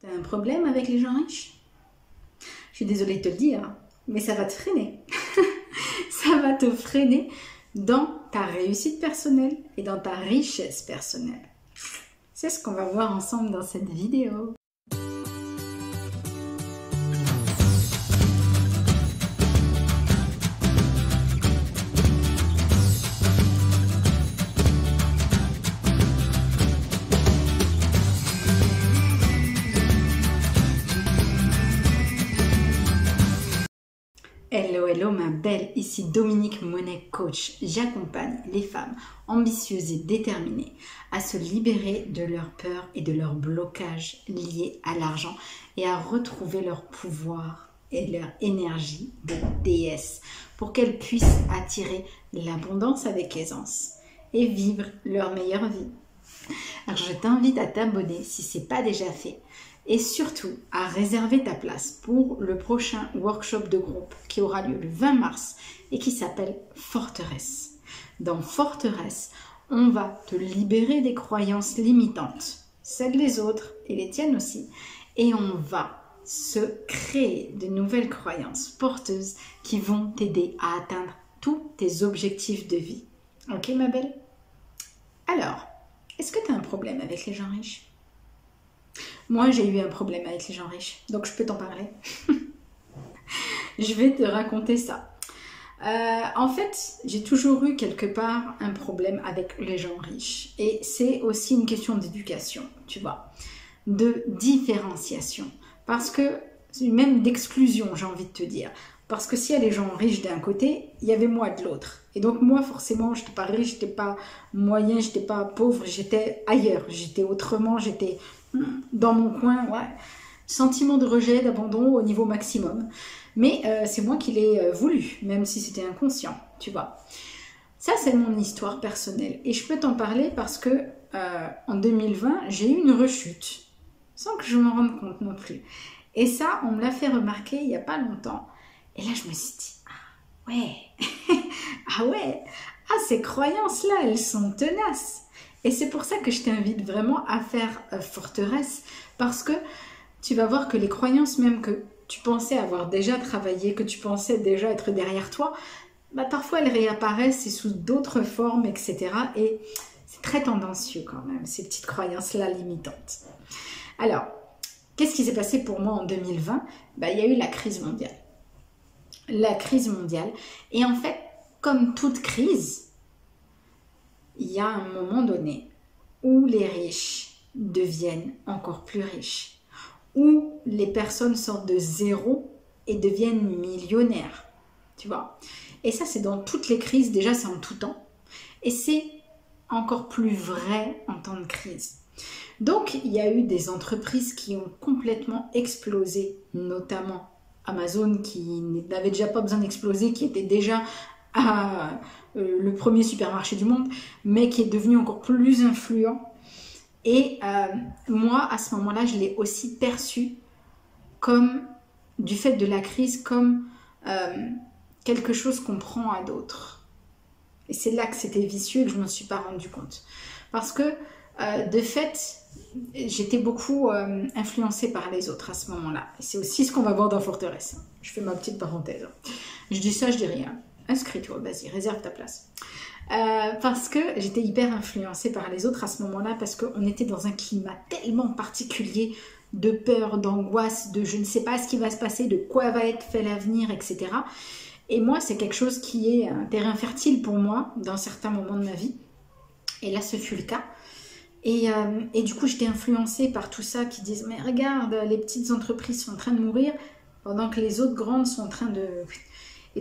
T'as un problème avec les gens riches? Je suis désolée de te le dire, mais ça va te freiner. ça va te freiner dans ta réussite personnelle et dans ta richesse personnelle. C'est ce qu'on va voir ensemble dans cette vidéo. Hello, ma belle, ici Dominique Monet, coach. J'accompagne les femmes ambitieuses et déterminées à se libérer de leurs peurs et de leurs blocages liés à l'argent et à retrouver leur pouvoir et leur énergie de déesse pour qu'elles puissent attirer l'abondance avec aisance et vivre leur meilleure vie. Alors je t'invite à t'abonner si ce n'est pas déjà fait et surtout à réserver ta place pour le prochain workshop de groupe qui aura lieu le 20 mars et qui s'appelle Forteresse. Dans Forteresse, on va te libérer des croyances limitantes, celles des autres et les tiennes aussi, et on va se créer de nouvelles croyances porteuses qui vont t'aider à atteindre tous tes objectifs de vie. Ok ma belle? Alors, est-ce que tu as un problème avec les gens riches? Moi, j'ai eu un problème avec les gens riches, donc je peux t'en parler. je vais te raconter ça. Euh, en fait, j'ai toujours eu quelque part un problème avec les gens riches. Et c'est aussi une question d'éducation, tu vois, de différenciation. Parce que, même d'exclusion, j'ai envie de te dire. Parce que s'il y a les gens riches d'un côté, il y avait moi de l'autre. Et donc moi, forcément, je n'étais pas riche, je n'étais pas moyen, je n'étais pas pauvre, j'étais ailleurs, j'étais autrement, j'étais dans mon coin, ouais. Sentiment de rejet, d'abandon au niveau maximum. Mais euh, c'est moi qui l'ai euh, voulu, même si c'était inconscient, tu vois. Ça, c'est mon histoire personnelle. Et je peux t'en parler parce que euh, en 2020, j'ai eu une rechute, sans que je m'en rende compte non plus. Et ça, on me l'a fait remarquer il n'y a pas longtemps. Et là, je me suis dit, ah ouais, ah ouais, ah ces croyances-là, elles sont tenaces. Et c'est pour ça que je t'invite vraiment à faire euh, forteresse, parce que tu vas voir que les croyances même que tu pensais avoir déjà travaillé, que tu pensais déjà être derrière toi, bah, parfois elles réapparaissent et sous d'autres formes, etc. Et c'est très tendancieux quand même, ces petites croyances-là limitantes. Alors, qu'est-ce qui s'est passé pour moi en 2020 bah, Il y a eu la crise mondiale. La crise mondiale. Et en fait, comme toute crise, il y a un moment donné où les riches deviennent encore plus riches, où les personnes sortent de zéro et deviennent millionnaires. Tu vois Et ça, c'est dans toutes les crises, déjà, c'est en tout temps. Et c'est encore plus vrai en temps de crise. Donc, il y a eu des entreprises qui ont complètement explosé, notamment Amazon qui n'avait déjà pas besoin d'exploser, qui était déjà euh, le premier supermarché du monde, mais qui est devenu encore plus influent. Et euh, moi, à ce moment-là, je l'ai aussi perçu comme, du fait de la crise, comme euh, quelque chose qu'on prend à d'autres. Et c'est là que c'était vicieux et que je ne m'en suis pas rendu compte. Parce que, de fait, j'étais beaucoup influencée par les autres à ce moment-là. C'est aussi ce qu'on va voir dans Forteresse. Je fais ma petite parenthèse. Je dis ça, je dis rien inscris-toi, vas-y, réserve ta place. Euh, parce que j'étais hyper influencée par les autres à ce moment-là, parce qu'on était dans un climat tellement particulier de peur, d'angoisse, de je ne sais pas ce qui va se passer, de quoi va être fait l'avenir, etc. Et moi, c'est quelque chose qui est un terrain fertile pour moi dans certains moments de ma vie. Et là, ce fut le cas. Et, euh, et du coup, j'étais influencée par tout ça qui disent, mais regarde, les petites entreprises sont en train de mourir, pendant que les autres grandes sont en train de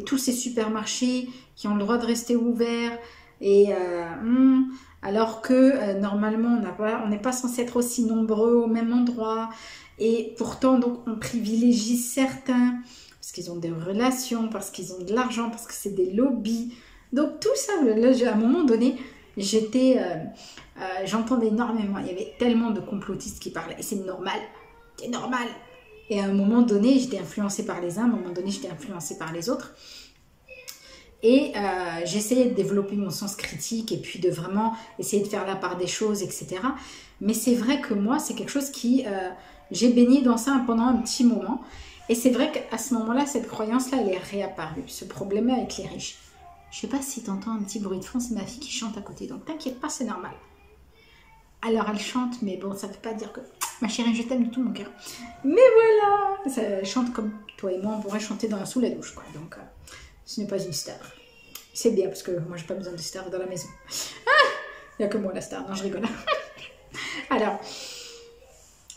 tous ces supermarchés qui ont le droit de rester ouverts et euh, hmm, alors que euh, normalement on n'est pas censé être aussi nombreux au même endroit et pourtant donc on privilégie certains parce qu'ils ont des relations, parce qu'ils ont de l'argent, parce que c'est des lobbies. Donc tout ça, à un moment donné, j'étais, euh, j'entendais énormément. Il y avait tellement de complotistes qui parlaient et c'est normal, c'est normal. Et à un moment donné, j'étais influencée par les uns, à un moment donné, j'étais influencée par les autres. Et euh, j'essayais de développer mon sens critique et puis de vraiment essayer de faire la part des choses, etc. Mais c'est vrai que moi, c'est quelque chose qui, euh, j'ai baigné dans ça pendant un petit moment. Et c'est vrai qu'à ce moment-là, cette croyance-là, elle est réapparue. Ce problème avec les riches. Je sais pas si tu entends un petit bruit de fond, c'est ma fille qui chante à côté. Donc t'inquiète pas, c'est normal. Alors elle chante, mais bon, ça ne veut pas dire que ma chérie, je t'aime de tout mon cœur. Mais voilà, ça, elle chante comme toi et moi, on pourrait chanter dans, sous la douche, quoi. Donc euh, ce n'est pas une star. C'est bien parce que moi, j'ai pas besoin de star dans la maison. Ah Il n'y a que moi la star. Non, je rigole. Alors,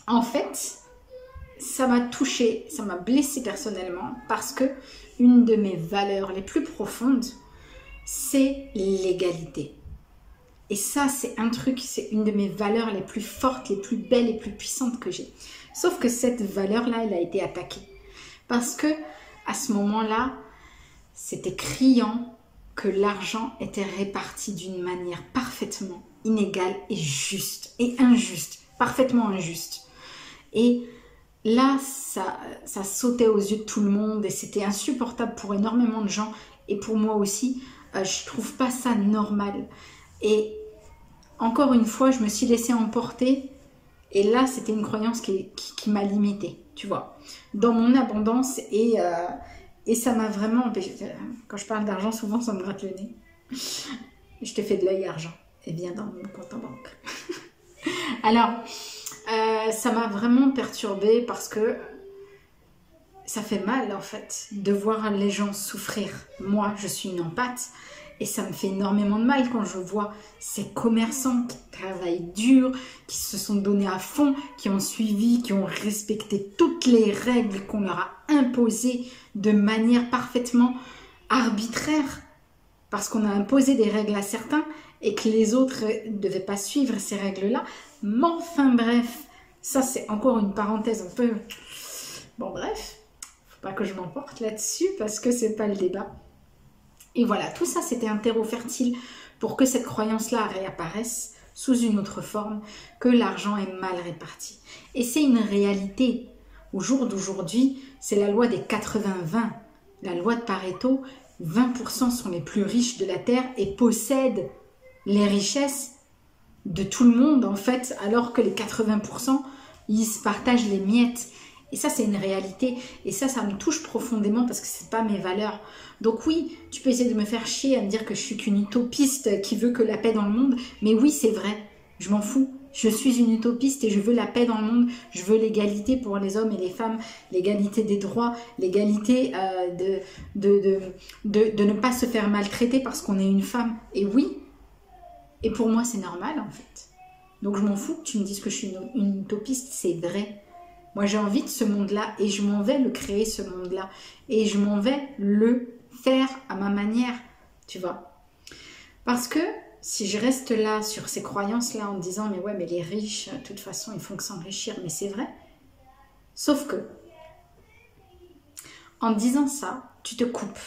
en fait, ça m'a touchée, ça m'a blessée personnellement parce que une de mes valeurs les plus profondes, c'est l'égalité. Et ça, c'est un truc, c'est une de mes valeurs les plus fortes, les plus belles, les plus puissantes que j'ai. Sauf que cette valeur-là, elle a été attaquée. Parce que à ce moment-là, c'était criant que l'argent était réparti d'une manière parfaitement inégale et juste et injuste, parfaitement injuste. Et là, ça, ça sautait aux yeux de tout le monde et c'était insupportable pour énormément de gens et pour moi aussi. Euh, je trouve pas ça normal. Et encore une fois, je me suis laissée emporter. Et là, c'était une croyance qui, m'a limitée, tu vois, dans mon abondance. Et, euh, et ça m'a vraiment empêché. Quand je parle d'argent, souvent, ça me gratte le nez. Je te fais de l'œil argent. Et bien dans mon compte en banque. Alors, euh, ça m'a vraiment perturbée parce que ça fait mal en fait de voir les gens souffrir. Moi, je suis une empathe et ça me fait énormément de mal quand je vois ces commerçants qui travaillent dur, qui se sont donnés à fond, qui ont suivi, qui ont respecté toutes les règles qu'on leur a imposées de manière parfaitement arbitraire. Parce qu'on a imposé des règles à certains et que les autres ne devaient pas suivre ces règles-là. Mais enfin bref, ça c'est encore une parenthèse un peu... Bon bref, pas que je m'emporte là-dessus parce que c'est pas le débat. Et voilà, tout ça c'était un terreau fertile pour que cette croyance-là réapparaisse sous une autre forme, que l'argent est mal réparti. Et c'est une réalité. Au jour d'aujourd'hui, c'est la loi des 80-20. La loi de Pareto, 20% sont les plus riches de la Terre et possèdent les richesses de tout le monde en fait, alors que les 80%, ils se partagent les miettes. Et ça, c'est une réalité. Et ça, ça me touche profondément parce que c'est pas mes valeurs. Donc oui, tu peux essayer de me faire chier à me dire que je suis qu'une utopiste qui veut que la paix dans le monde. Mais oui, c'est vrai. Je m'en fous. Je suis une utopiste et je veux la paix dans le monde. Je veux l'égalité pour les hommes et les femmes, l'égalité des droits, l'égalité euh, de, de, de, de, ne pas se faire maltraiter parce qu'on est une femme. Et oui. Et pour moi, c'est normal en fait. Donc je m'en fous que tu me dises que je suis une utopiste. C'est vrai. Moi, j'ai envie de ce monde-là et je m'en vais le créer, ce monde-là. Et je m'en vais le faire à ma manière, tu vois. Parce que si je reste là sur ces croyances-là en disant, mais ouais, mais les riches, de toute façon, ils font que s'enrichir, mais c'est vrai. Sauf que, en disant ça, tu te coupes.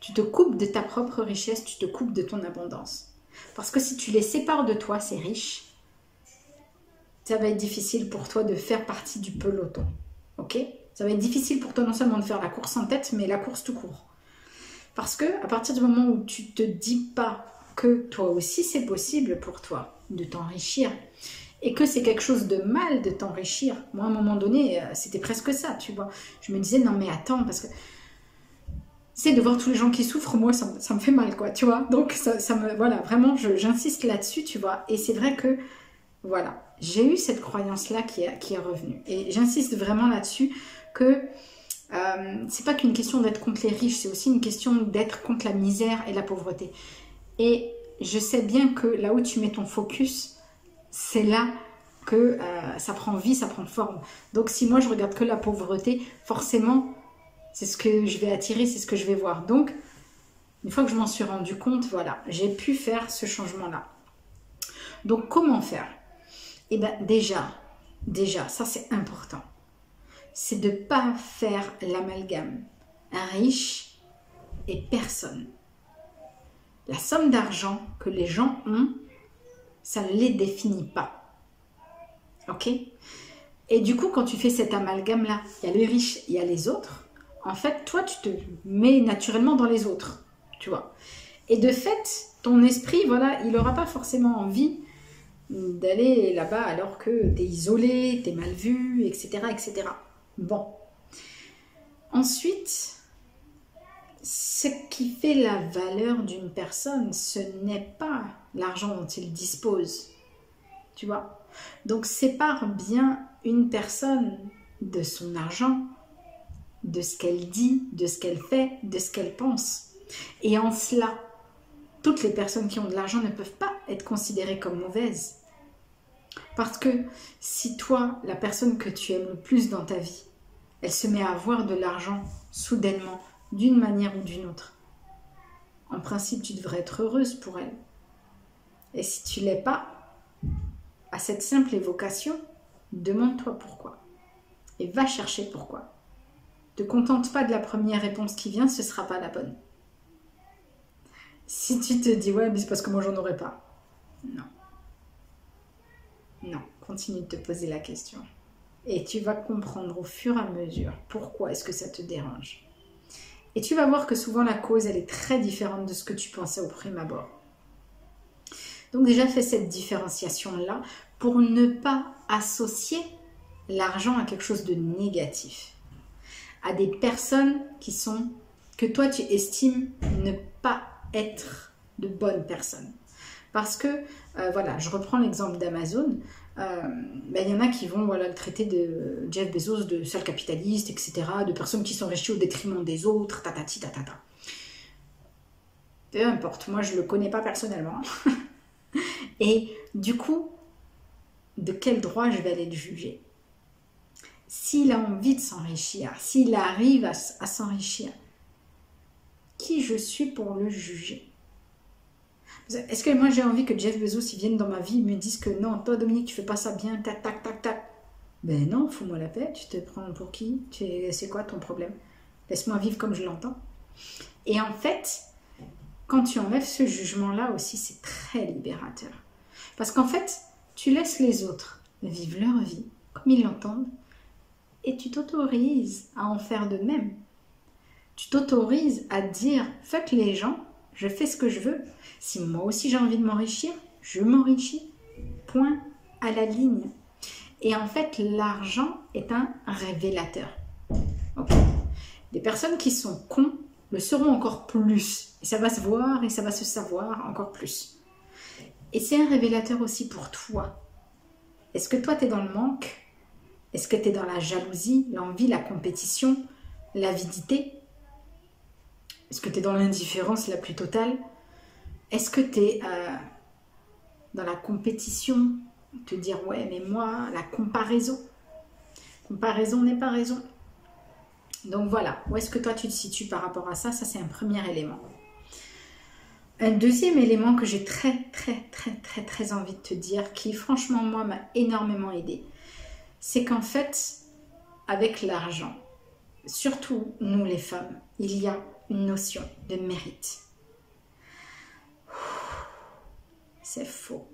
Tu te coupes de ta propre richesse, tu te coupes de ton abondance. Parce que si tu les sépares de toi, ces riches, ça va être difficile pour toi de faire partie du peloton. Ok? Ça va être difficile pour toi non seulement de faire la course en tête, mais la course tout court. Parce que à partir du moment où tu te dis pas que toi aussi c'est possible pour toi de t'enrichir et que c'est quelque chose de mal de t'enrichir. Moi, à un moment donné, euh, c'était presque ça, tu vois. Je me disais, non mais attends, parce que c'est de voir tous les gens qui souffrent, moi, ça, me fait mal, quoi, tu vois. Donc, ça, ça me, voilà, vraiment, j'insiste là-dessus, tu vois. Et c'est vrai que, voilà, j'ai eu cette croyance-là qui est, qui est revenue. Et j'insiste vraiment là-dessus que euh, c'est pas qu'une question d'être contre les riches, c'est aussi une question d'être contre la misère et la pauvreté. Et je sais bien que là où tu mets ton focus, c'est là que euh, ça prend vie, ça prend forme. Donc si moi je regarde que la pauvreté, forcément, c'est ce que je vais attirer, c'est ce que je vais voir. Donc, une fois que je m'en suis rendu compte, voilà, j'ai pu faire ce changement-là. Donc comment faire? Eh bien déjà, déjà, ça c'est important, c'est de ne pas faire l'amalgame. Un riche et personne. La somme d'argent que les gens ont, ça ne les définit pas. Ok? Et du coup, quand tu fais cet amalgame-là, il y a les riches, il y a les autres. En fait, toi, tu te mets naturellement dans les autres, tu vois. Et de fait, ton esprit, voilà, il n'aura pas forcément envie d'aller là-bas alors que tu es isolé, tu es mal vu, etc., etc. Bon. Ensuite, ce qui fait la valeur d'une personne, ce n'est pas l'argent dont il dispose. Tu vois? Donc sépare bien une personne de son argent, de ce qu'elle dit, de ce qu'elle fait, de ce qu'elle pense. Et en cela, toutes les personnes qui ont de l'argent ne peuvent pas être considérées comme mauvaises. Parce que si toi, la personne que tu aimes le plus dans ta vie, elle se met à avoir de l'argent soudainement, d'une manière ou d'une autre, en principe, tu devrais être heureuse pour elle. Et si tu l'es pas, à cette simple évocation, demande-toi pourquoi. Et va chercher pourquoi. Ne te contente pas de la première réponse qui vient, ce ne sera pas la bonne. Si tu te dis, ouais, mais c'est parce que moi j'en aurais pas. Non. Non, continue de te poser la question. Et tu vas comprendre au fur et à mesure pourquoi est-ce que ça te dérange. Et tu vas voir que souvent la cause, elle est très différente de ce que tu pensais au prime abord. Donc déjà, fais cette différenciation-là pour ne pas associer l'argent à quelque chose de négatif. À des personnes qui sont, que toi tu estimes ne pas être de bonnes personnes. Parce que, euh, voilà, je reprends l'exemple d'Amazon. Euh, ben, il y en a qui vont voilà, le traiter de Jeff Bezos de sale capitaliste, etc., de personnes qui riches au détriment des autres, tatati tatata. Peu importe, moi je ne le connais pas personnellement. Et du coup, de quel droit je vais aller le juger? S'il a envie de s'enrichir, s'il arrive à s'enrichir, qui je suis pour le juger? Est-ce que moi j'ai envie que Jeff Bezos il vienne dans ma vie et me dise que non, toi Dominique, tu fais pas ça bien, tac, tac, tac, tac. Ben non, fous-moi la paix, tu te prends pour qui? C'est quoi ton problème? Laisse-moi vivre comme je l'entends. Et en fait, quand tu enlèves ce jugement-là aussi, c'est très libérateur. Parce qu'en fait, tu laisses les autres vivre leur vie comme ils l'entendent et tu t'autorises à en faire de même tu t'autorises à dire fuck les gens, je fais ce que je veux. Si moi aussi j'ai envie de m'enrichir, je m'enrichis. Point à la ligne. Et en fait, l'argent est un révélateur. Des personnes qui sont cons le seront encore plus. Et ça va se voir et ça va se savoir encore plus. Et c'est un révélateur aussi pour toi. Est-ce que toi, tu es dans le manque? Est-ce que tu es dans la jalousie, l'envie, la compétition, l'avidité? Est-ce que tu es dans l'indifférence la plus totale? Est-ce que tu es euh, dans la compétition? Te dire, ouais, mais moi, la comparaison. Comparaison n'est pas raison. Donc voilà, où est-ce que toi tu te situes par rapport à ça? Ça, c'est un premier élément. Un deuxième élément que j'ai très, très, très, très, très envie de te dire, qui franchement, moi, m'a énormément aidé, c'est qu'en fait, avec l'argent, surtout nous les femmes, il y a une notion de mérite. C'est faux.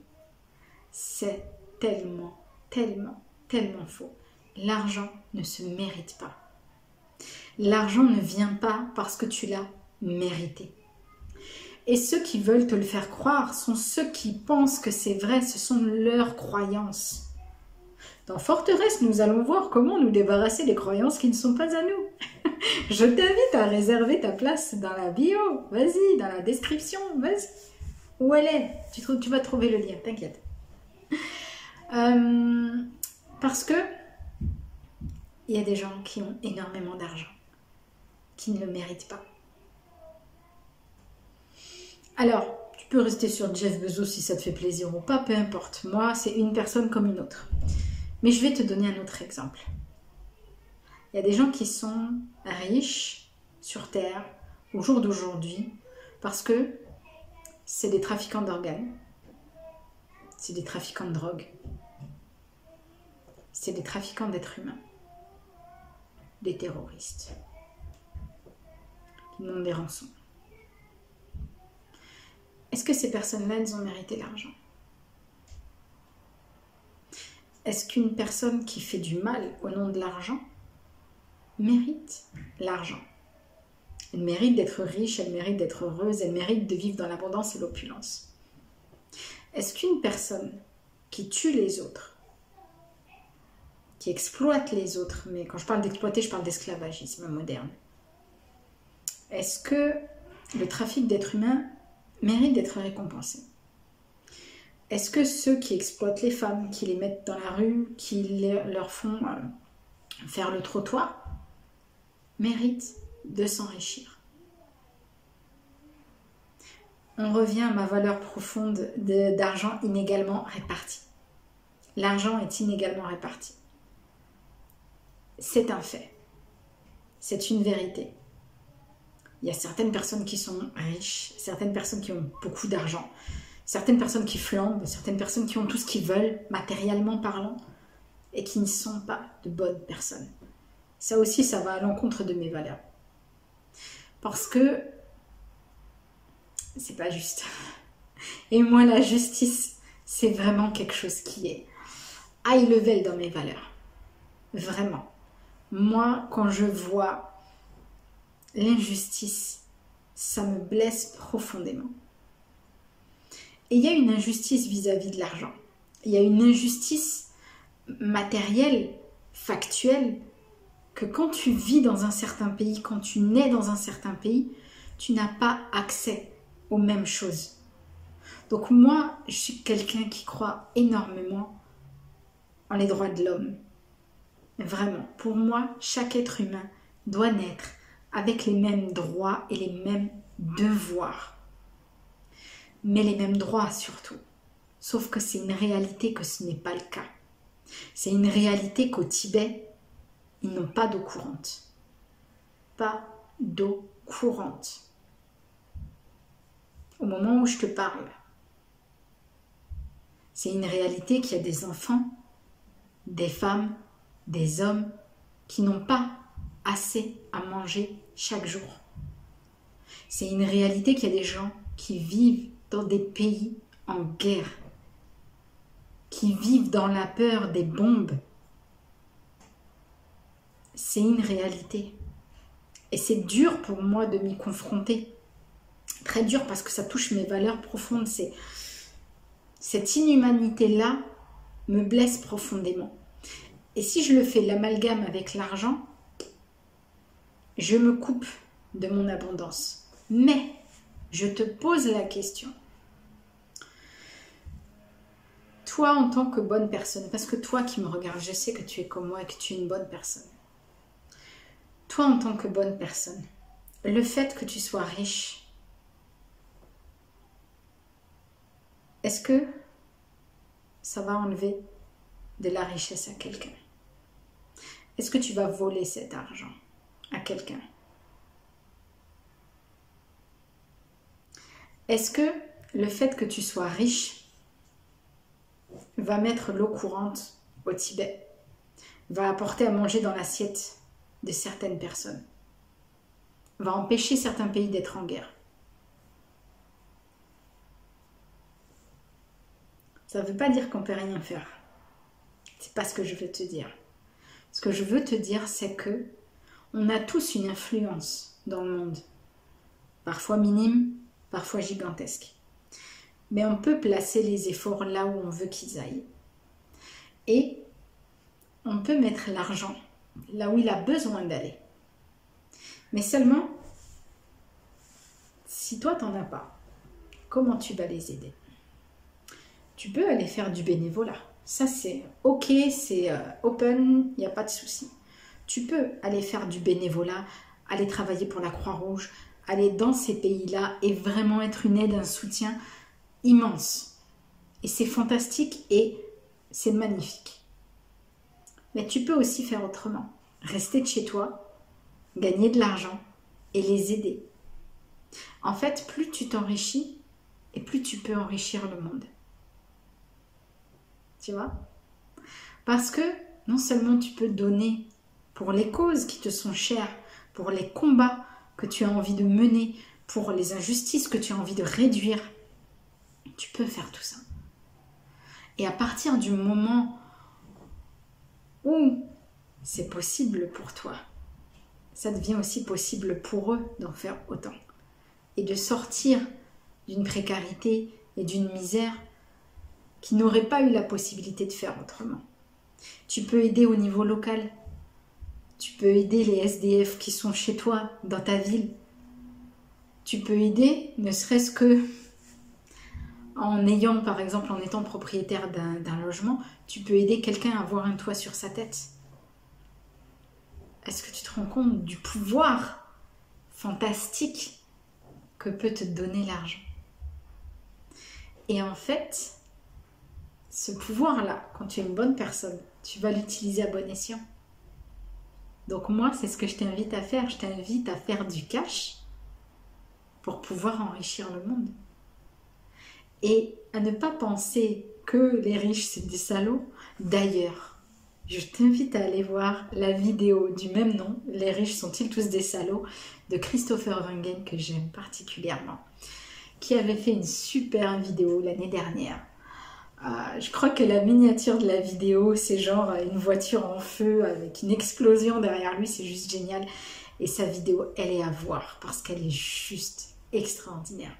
C'est tellement, tellement, tellement faux. L'argent ne se mérite pas. L'argent ne vient pas parce que tu l'as mérité. Et ceux qui veulent te le faire croire sont ceux qui pensent que c'est vrai, ce sont leurs croyances. Dans Forteresse, nous allons voir comment nous débarrasser des croyances qui ne sont pas à nous. Je t'invite à réserver ta place dans la bio. Vas-y, dans la description. Vas-y. Où elle est? Tu, vas trouver le lien, t'inquiète. Euh, parce que il y a des gens qui ont énormément d'argent, qui ne le méritent pas. Alors, tu peux rester sur Jeff Bezos si ça te fait plaisir ou pas, peu importe. Moi, c'est une personne comme une autre. Mais je vais te donner un autre exemple. Il y a des gens qui sont riches sur Terre au jour d'aujourd'hui parce que c'est des trafiquants d'organes, c'est des trafiquants de drogue, c'est des trafiquants d'êtres humains, des terroristes. Qui demandent des rançons. Est-ce que ces personnes-là, elles ont mérité l'argent? Est-ce qu'une personne qui fait du mal au nom de l'argent mérite l'argent Elle mérite d'être riche, elle mérite d'être heureuse, elle mérite de vivre dans l'abondance et l'opulence. Est-ce qu'une personne qui tue les autres, qui exploite les autres, mais quand je parle d'exploiter, je parle d'esclavagisme moderne. Est-ce que le trafic d'êtres humains mérite d'être récompensé? Est-ce que ceux qui exploitent les femmes, qui les mettent dans la rue, qui leur font euh, faire le trottoir, méritent de s'enrichir On revient à ma valeur profonde d'argent inégalement réparti. L'argent est inégalement réparti. C'est un fait. C'est une vérité. Il y a certaines personnes qui sont riches, certaines personnes qui ont beaucoup d'argent, certaines personnes qui flambent, certaines personnes qui ont tout ce qu'ils veulent, matériellement parlant, et qui ne sont pas de bonnes personnes. Ça aussi, ça va à l'encontre de mes valeurs. Parce que c'est pas juste. Et moi, la justice, c'est vraiment quelque chose qui est high level dans mes valeurs. Vraiment. Moi, quand je vois l'injustice, ça me blesse profondément. Et il y a une injustice vis-à-vis de l'argent. Il y a une injustice matérielle, factuelle, quand tu vis dans un certain pays, quand tu nais dans un certain pays, tu n'as pas accès aux mêmes choses. Donc moi, je suis quelqu'un qui croit énormément en les droits de l'homme. Vraiment, pour moi, chaque être humain doit naître avec les mêmes droits et les mêmes devoirs. Mais les mêmes droits surtout. Sauf que c'est une réalité que ce n'est pas le cas. C'est une réalité qu'au Tibet, ils n'ont pas d'eau courante. Pas d'eau courante. Au moment où je te parle, c'est une réalité qu'il y a des enfants, des femmes, des hommes qui n'ont pas assez à manger chaque jour. C'est une réalité qu'il y a des gens qui vivent dans des pays en guerre, qui vivent dans la peur des bombes. C'est une réalité. Et c'est dur pour moi de m'y confronter. Très dur parce que ça touche mes valeurs profondes. C'est cette inhumanité-là me blesse profondément. Et si je le fais l'amalgame avec l'argent, je me coupe de mon abondance. Mais je te pose la question. Toi en tant que bonne personne, parce que toi qui me regardes, je sais que tu es comme moi et que tu es une bonne personne. Toi en tant que bonne personne, le fait que tu sois riche, est-ce que ça va enlever de la richesse à quelqu'un? Est-ce que tu vas voler cet argent à quelqu'un? Est-ce que le fait que tu sois riche va mettre l'eau courante au Tibet, va apporter à manger dans l'assiette de certaines personnes, va empêcher certains pays d'être en guerre Ça ne veut pas dire qu'on peut rien faire. C'est pas ce que je veux te dire. Ce que je veux te dire, c'est que on a tous une influence dans le monde, parfois minime, parfois gigantesque. Mais on peut placer les efforts là où on veut qu'ils aillent. Et on peut mettre l'argent là où il a besoin d'aller. Mais seulement, si toi t'en as pas, comment tu vas les aider? Tu peux aller faire du bénévolat. Ça c'est ok, c'est euh, open, il n'y a pas de souci tu peux aller faire du bénévolat, aller travailler pour la Croix-Rouge, aller dans ces pays-là et vraiment être une aide, un soutien immense. Et c'est fantastique et c'est magnifique. Mais tu peux aussi faire autrement. Rester de chez toi, gagner de l'argent et les aider. En fait, plus tu t'enrichis et plus tu peux enrichir le monde. Tu vois? Parce que non seulement tu peux donner pour les causes qui te sont chères, pour les combats que tu as envie de mener, pour les injustices que tu as envie de réduire. Tu peux faire tout ça. Et à partir du moment où c'est possible pour toi, ça devient aussi possible pour eux d'en faire autant. Et de sortir d'une précarité et d'une misère qui n'auraient pas eu la possibilité de faire autrement. Tu peux aider au niveau local. Tu peux aider les SDF qui sont chez toi, dans ta ville. Tu peux aider, ne serait-ce que en ayant, par exemple, en étant propriétaire d'un logement, tu peux aider quelqu'un à avoir un toit sur sa tête. Est-ce que tu te rends compte du pouvoir fantastique que peut te donner l'argent? Et en fait, ce pouvoir-là, quand tu es une bonne personne, tu vas l'utiliser à bon escient. Donc moi, c'est ce que je t'invite à faire. Je t'invite à faire du cash pour pouvoir enrichir le monde. Et à ne pas penser que les riches, c'est des salauds. D'ailleurs, je t'invite à aller voir la vidéo du même nom, Les riches sont-ils tous des salauds, de Christopher Wangen, que j'aime particulièrement, qui avait fait une super vidéo l'année dernière. Euh, je crois que la miniature de la vidéo, c'est genre une voiture en feu avec une explosion derrière lui, c'est juste génial. Et sa vidéo, elle est à voir parce qu'elle est juste extraordinaire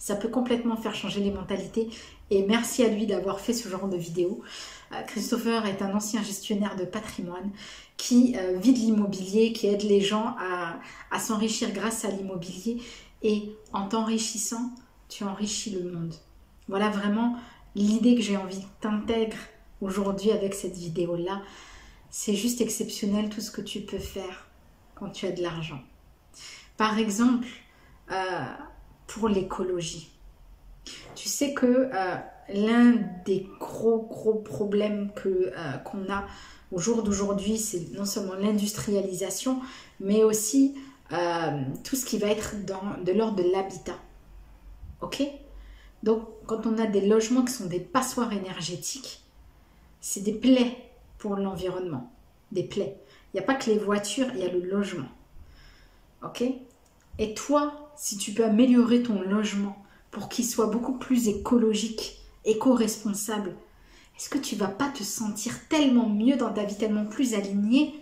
ça peut complètement faire changer les mentalités. Et merci à lui d'avoir fait ce genre de vidéo. Euh, Christopher est un ancien gestionnaire de patrimoine qui euh, vit de l'immobilier, qui aide les gens à, s'enrichir grâce à l'immobilier. Et en t'enrichissant, tu enrichis le monde. Voilà vraiment l'idée que j'ai envie que t'intègres aujourd'hui avec cette vidéo-là. C'est juste exceptionnel tout ce que tu peux faire quand tu as de l'argent. Par exemple, euh, pour l'écologie. Tu sais que euh, l'un des gros gros problèmes que euh, qu'on a au jour d'aujourd'hui, c'est non seulement l'industrialisation, mais aussi euh, tout ce qui va être dans, de l'ordre de l'habitat. Ok? Donc, quand on a des logements qui sont des passoires énergétiques, c'est des plaies pour l'environnement. Des plaies. Il n'y a pas que les voitures, il y a le logement. Ok? Et toi, si tu peux améliorer ton logement pour qu'il soit beaucoup plus écologique, éco-responsable, est-ce que tu vas pas te sentir tellement mieux dans ta vie, tellement plus aligné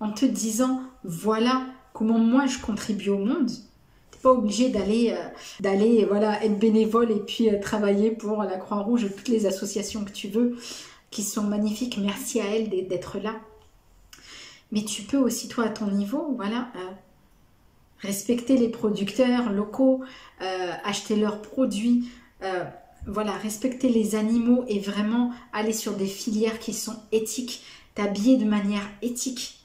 en te disant voilà comment moi je contribue au monde? Tu n'es pas obligé d'aller euh, d'aller voilà être bénévole et puis euh, travailler pour la Croix-Rouge toutes les associations que tu veux qui sont magnifiques. Merci à elles d'être là. Mais tu peux aussi toi à ton niveau, voilà, euh, respecter les producteurs locaux, euh, acheter leurs produits, euh, voilà, respecter les animaux et vraiment aller sur des filières qui sont éthiques, t'habiller de manière éthique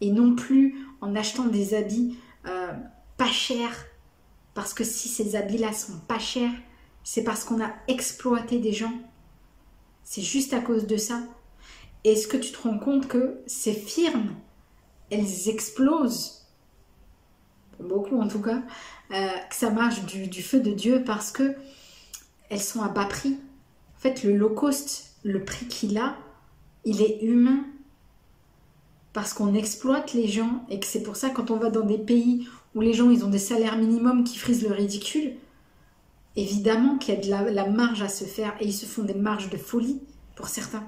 et non plus en achetant des habits euh, pas chers. Parce que si ces habits-là sont pas chers, c'est parce qu'on a exploité des gens. C'est juste à cause de ça. Est-ce que tu te rends compte que ces firmes, elles explosent? Beaucoup en tout cas, euh, que ça marche du, feu de Dieu parce que elles sont à bas prix. En fait, le low cost, le prix qu'il a, il est humain parce qu'on exploite les gens et que c'est pour ça quand on va dans des pays où les gens ils ont des salaires minimums qui frisent le ridicule, évidemment qu'il y a de la, la, marge à se faire et ils se font des marges de folie pour certains.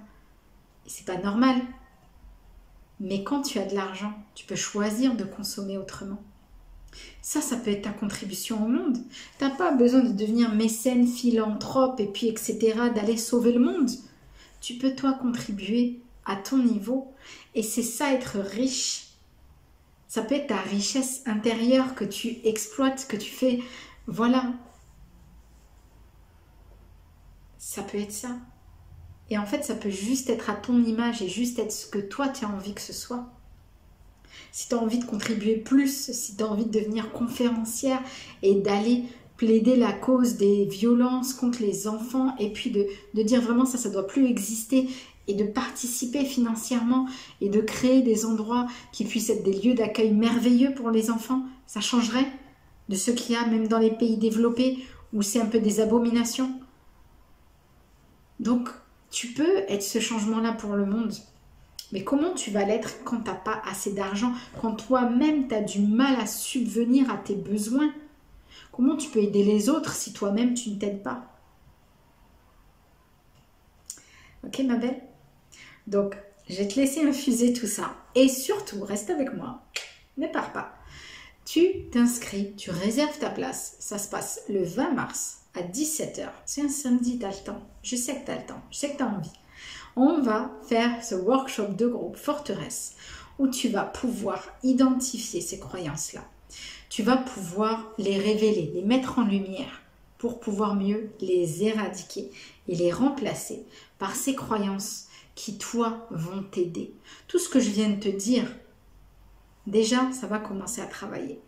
Et c'est pas normal. Mais quand tu as de l'argent, tu peux choisir de consommer autrement. Ça, ça peut être ta contribution au monde. Tu n'as pas besoin de devenir mécène, philanthrope et puis etc., d'aller sauver le monde. Tu peux toi contribuer à ton niveau. Et c'est ça être riche. Ça peut être ta richesse intérieure que tu exploites, que tu fais. Voilà. Ça peut être ça. Et en fait, ça peut juste être à ton image et juste être ce que toi tu as envie que ce soit si tu as envie de contribuer plus, si tu as envie de devenir conférencière et d'aller plaider la cause des violences contre les enfants et puis de, dire vraiment ça, ça doit plus exister et de participer financièrement et de créer des endroits qui puissent être des lieux d'accueil merveilleux pour les enfants, ça changerait de ce qu'il y a même dans les pays développés où c'est un peu des abominations. Donc, tu peux être ce changement-là pour le monde. Mais comment tu vas l'être quand tu n'as pas assez d'argent, quand toi-même tu as du mal à subvenir à tes besoins? Comment tu peux aider les autres si toi-même tu ne t'aides pas? Ok ma belle? Donc, je vais te laisser infuser tout ça. Et surtout, reste avec moi. Ne pars pas. Tu t'inscris, tu réserves ta place. Ça se passe le 20 mars à 17h. C'est un samedi, tu as le temps. Je sais que tu as le temps. Je sais que tu as envie. On va faire ce workshop de groupe forteresse où tu vas pouvoir identifier ces croyances-là. Tu vas pouvoir les révéler, les mettre en lumière pour pouvoir mieux les éradiquer et les remplacer par ces croyances qui, toi, vont t'aider. Tout ce que je viens de te dire, déjà, ça va commencer à travailler.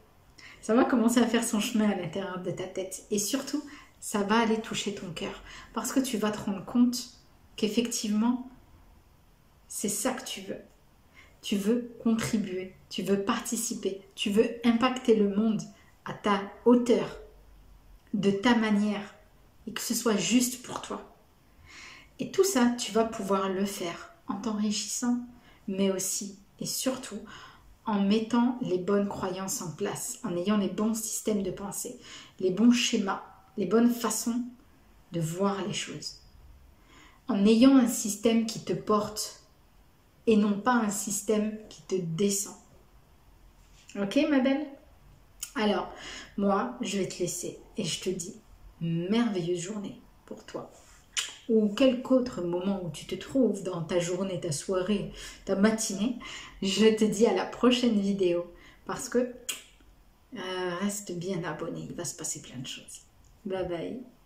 Ça va commencer à faire son chemin à l'intérieur de ta tête. Et surtout, ça va aller toucher ton cœur. Parce que tu vas te rendre compte qu'effectivement, c'est ça que tu veux. Tu veux contribuer, tu veux participer, tu veux impacter le monde à ta hauteur, de ta manière, et que ce soit juste pour toi. Et tout ça, tu vas pouvoir le faire en t'enrichissant, mais aussi et surtout en mettant les bonnes croyances en place, en ayant les bons systèmes de pensée, les bons schémas, les bonnes façons de voir les choses. En ayant un système qui te porte et non pas un système qui te descend. Ok ma belle? Alors, moi, je vais te laisser et je te dis merveilleuse journée pour toi ou quelque autre moment où tu te trouves dans ta journée, ta soirée, ta matinée, je te dis à la prochaine vidéo parce que euh, reste bien abonné, il va se passer plein de choses. Bye bye.